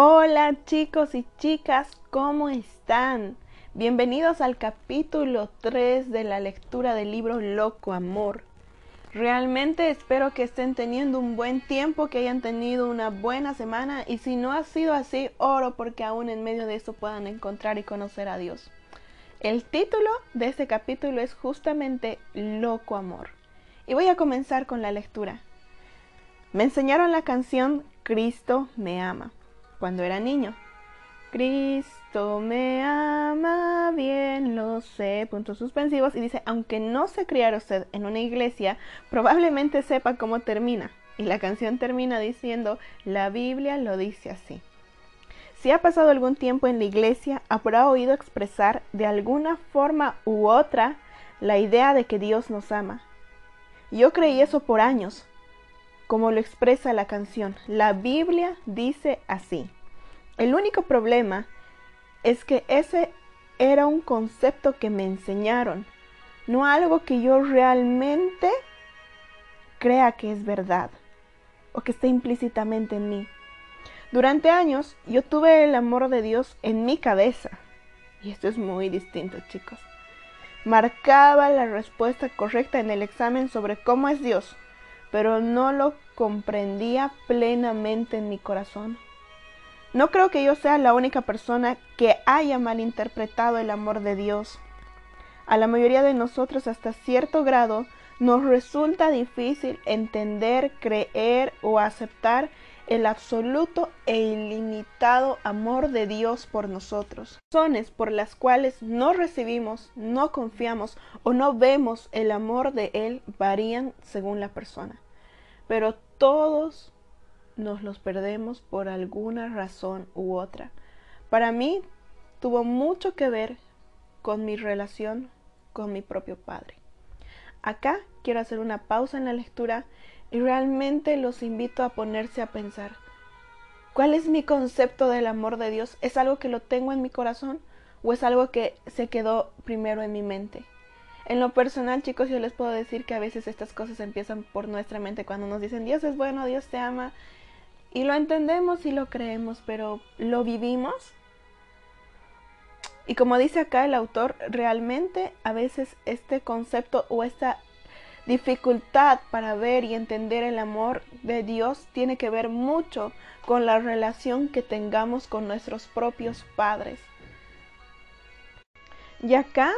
Hola chicos y chicas, ¿cómo están? Bienvenidos al capítulo 3 de la lectura del libro Loco Amor. Realmente espero que estén teniendo un buen tiempo, que hayan tenido una buena semana y si no ha sido así, oro porque aún en medio de eso puedan encontrar y conocer a Dios. El título de este capítulo es justamente Loco Amor. Y voy a comenzar con la lectura. Me enseñaron la canción Cristo me ama cuando era niño. Cristo me ama, bien lo sé, puntos suspensivos, y dice, aunque no se criara usted en una iglesia, probablemente sepa cómo termina. Y la canción termina diciendo, la Biblia lo dice así. Si ha pasado algún tiempo en la iglesia, habrá oído expresar de alguna forma u otra la idea de que Dios nos ama. Yo creí eso por años, como lo expresa la canción. La Biblia dice así. El único problema es que ese era un concepto que me enseñaron, no algo que yo realmente crea que es verdad o que esté implícitamente en mí. Durante años yo tuve el amor de Dios en mi cabeza. Y esto es muy distinto, chicos. Marcaba la respuesta correcta en el examen sobre cómo es Dios pero no lo comprendía plenamente en mi corazón. No creo que yo sea la única persona que haya malinterpretado el amor de Dios. A la mayoría de nosotros hasta cierto grado nos resulta difícil entender, creer o aceptar el absoluto e ilimitado amor de Dios por nosotros. Razones por las cuales no recibimos, no confiamos o no vemos el amor de Él varían según la persona. Pero todos nos los perdemos por alguna razón u otra. Para mí tuvo mucho que ver con mi relación con mi propio padre. Acá quiero hacer una pausa en la lectura y realmente los invito a ponerse a pensar, ¿cuál es mi concepto del amor de Dios? ¿Es algo que lo tengo en mi corazón o es algo que se quedó primero en mi mente? En lo personal, chicos, yo les puedo decir que a veces estas cosas empiezan por nuestra mente cuando nos dicen Dios es bueno, Dios te ama, y lo entendemos y lo creemos, pero ¿lo vivimos? Y como dice acá el autor, realmente a veces este concepto o esta dificultad para ver y entender el amor de Dios tiene que ver mucho con la relación que tengamos con nuestros propios padres. Y acá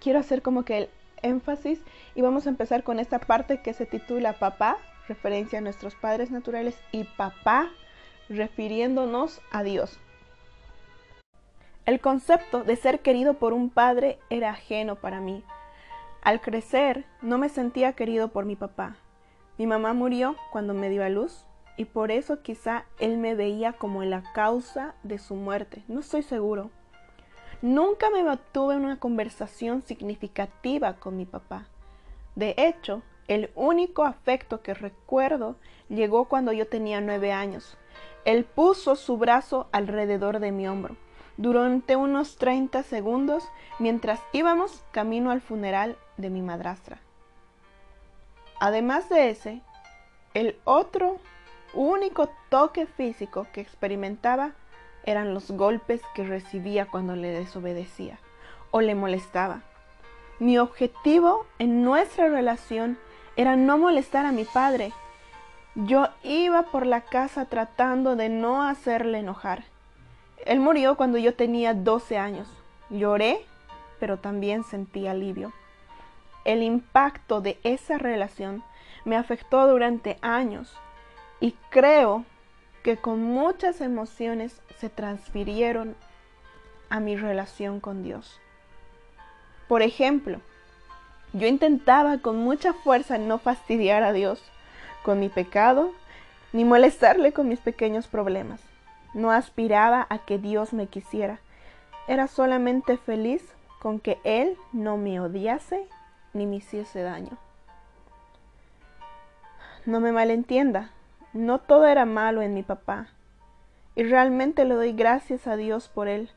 quiero hacer como que el énfasis y vamos a empezar con esta parte que se titula Papá, referencia a nuestros padres naturales, y Papá, refiriéndonos a Dios. El concepto de ser querido por un padre era ajeno para mí. Al crecer, no me sentía querido por mi papá. Mi mamá murió cuando me dio a luz y por eso quizá él me veía como la causa de su muerte. No estoy seguro. Nunca me mantuve en una conversación significativa con mi papá. De hecho, el único afecto que recuerdo llegó cuando yo tenía nueve años. Él puso su brazo alrededor de mi hombro durante unos 30 segundos mientras íbamos camino al funeral de mi madrastra. Además de ese, el otro único toque físico que experimentaba eran los golpes que recibía cuando le desobedecía o le molestaba. Mi objetivo en nuestra relación era no molestar a mi padre. Yo iba por la casa tratando de no hacerle enojar. Él murió cuando yo tenía 12 años. Lloré, pero también sentí alivio. El impacto de esa relación me afectó durante años y creo que con muchas emociones se transfirieron a mi relación con Dios. Por ejemplo, yo intentaba con mucha fuerza no fastidiar a Dios con mi pecado ni molestarle con mis pequeños problemas. No aspiraba a que Dios me quisiera. Era solamente feliz con que Él no me odiase ni me hiciese daño. No me malentienda, no todo era malo en mi papá. Y realmente le doy gracias a Dios por él,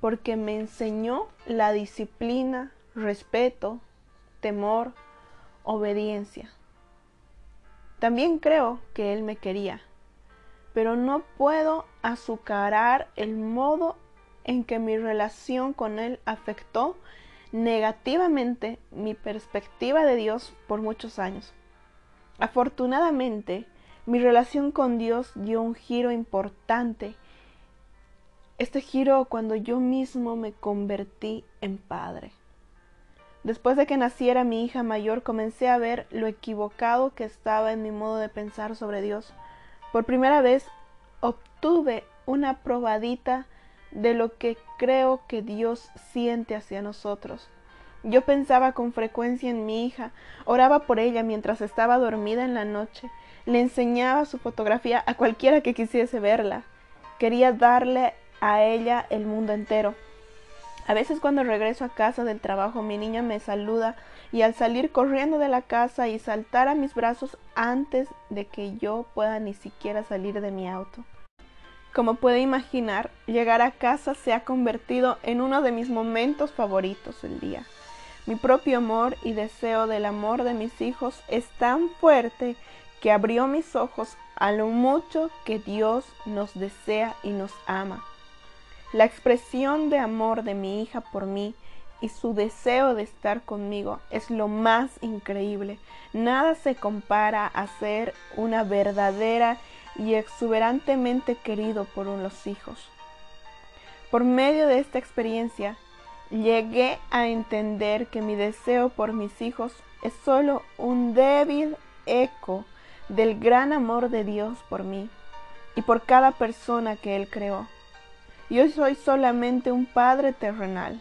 porque me enseñó la disciplina, respeto, temor, obediencia. También creo que Él me quería, pero no puedo azucarar el modo en que mi relación con Él afectó negativamente mi perspectiva de Dios por muchos años. Afortunadamente, mi relación con Dios dio un giro importante. Este giro cuando yo mismo me convertí en padre. Después de que naciera mi hija mayor, comencé a ver lo equivocado que estaba en mi modo de pensar sobre Dios. Por primera vez obtuve una probadita de lo que creo que Dios siente hacia nosotros. Yo pensaba con frecuencia en mi hija, oraba por ella mientras estaba dormida en la noche, le enseñaba su fotografía a cualquiera que quisiese verla. Quería darle a ella el mundo entero. A veces cuando regreso a casa del trabajo mi niña me saluda y al salir corriendo de la casa y saltar a mis brazos antes de que yo pueda ni siquiera salir de mi auto. Como puede imaginar, llegar a casa se ha convertido en uno de mis momentos favoritos del día. Mi propio amor y deseo del amor de mis hijos es tan fuerte que abrió mis ojos a lo mucho que Dios nos desea y nos ama. La expresión de amor de mi hija por mí y su deseo de estar conmigo es lo más increíble. Nada se compara a ser una verdadera y exuberantemente querido por unos hijos. Por medio de esta experiencia, llegué a entender que mi deseo por mis hijos es solo un débil eco del gran amor de Dios por mí y por cada persona que Él creó. Yo soy solamente un padre terrenal,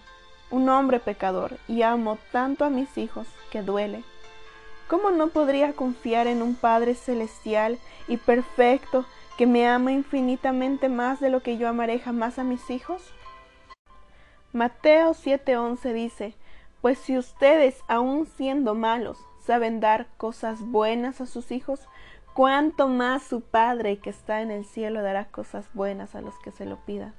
un hombre pecador, y amo tanto a mis hijos que duele. ¿Cómo no podría confiar en un Padre celestial y perfecto que me ama infinitamente más de lo que yo amaré jamás a mis hijos? Mateo 7:11 dice, Pues si ustedes, aun siendo malos, saben dar cosas buenas a sus hijos, cuánto más su Padre que está en el cielo dará cosas buenas a los que se lo pidan.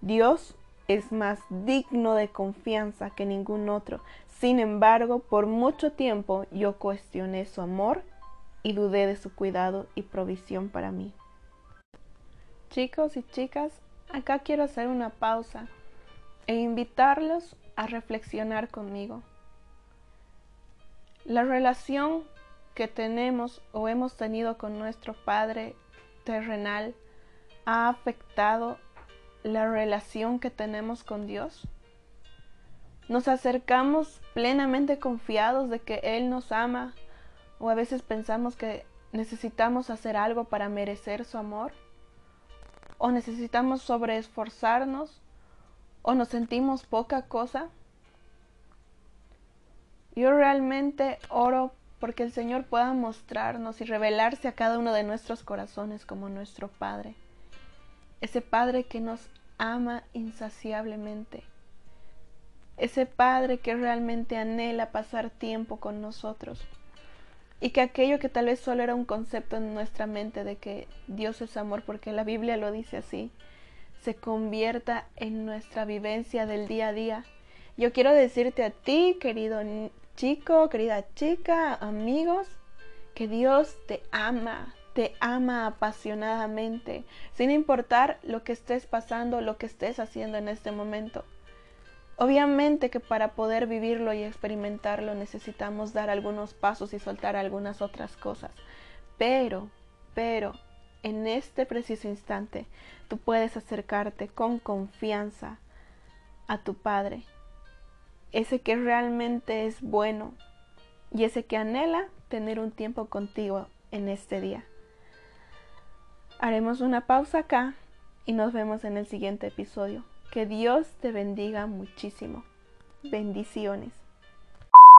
Dios es más digno de confianza que ningún otro. Sin embargo, por mucho tiempo yo cuestioné su amor y dudé de su cuidado y provisión para mí. Chicos y chicas, acá quiero hacer una pausa e invitarlos a reflexionar conmigo. La relación que tenemos o hemos tenido con nuestro Padre terrenal ha afectado la relación que tenemos con Dios? ¿Nos acercamos plenamente confiados de que Él nos ama o a veces pensamos que necesitamos hacer algo para merecer su amor? ¿O necesitamos sobreesforzarnos? ¿O nos sentimos poca cosa? Yo realmente oro porque el Señor pueda mostrarnos y revelarse a cada uno de nuestros corazones como nuestro Padre ese Padre que nos ama insaciablemente, ese Padre que realmente anhela pasar tiempo con nosotros. Y que aquello que tal vez solo era un concepto en nuestra mente de que Dios es amor, porque la Biblia lo dice así, se convierta en nuestra vivencia del día a día. Yo quiero decirte a ti, querido chico, querida chica, amigos, que Dios te ama, te ama apasionadamente, sin importar lo que estés pasando, lo que estés haciendo en este momento. Obviamente que para poder vivirlo y experimentarlo necesitamos dar algunos pasos y soltar algunas otras cosas. Pero, pero, en este preciso instante, tú puedes acercarte con confianza a tu Padre, ese que realmente es bueno y ese que anhela tener un tiempo contigo en este día. Haremos una pausa acá y nos vemos en el siguiente episodio. Que Dios te bendiga muchísimo. Bendiciones.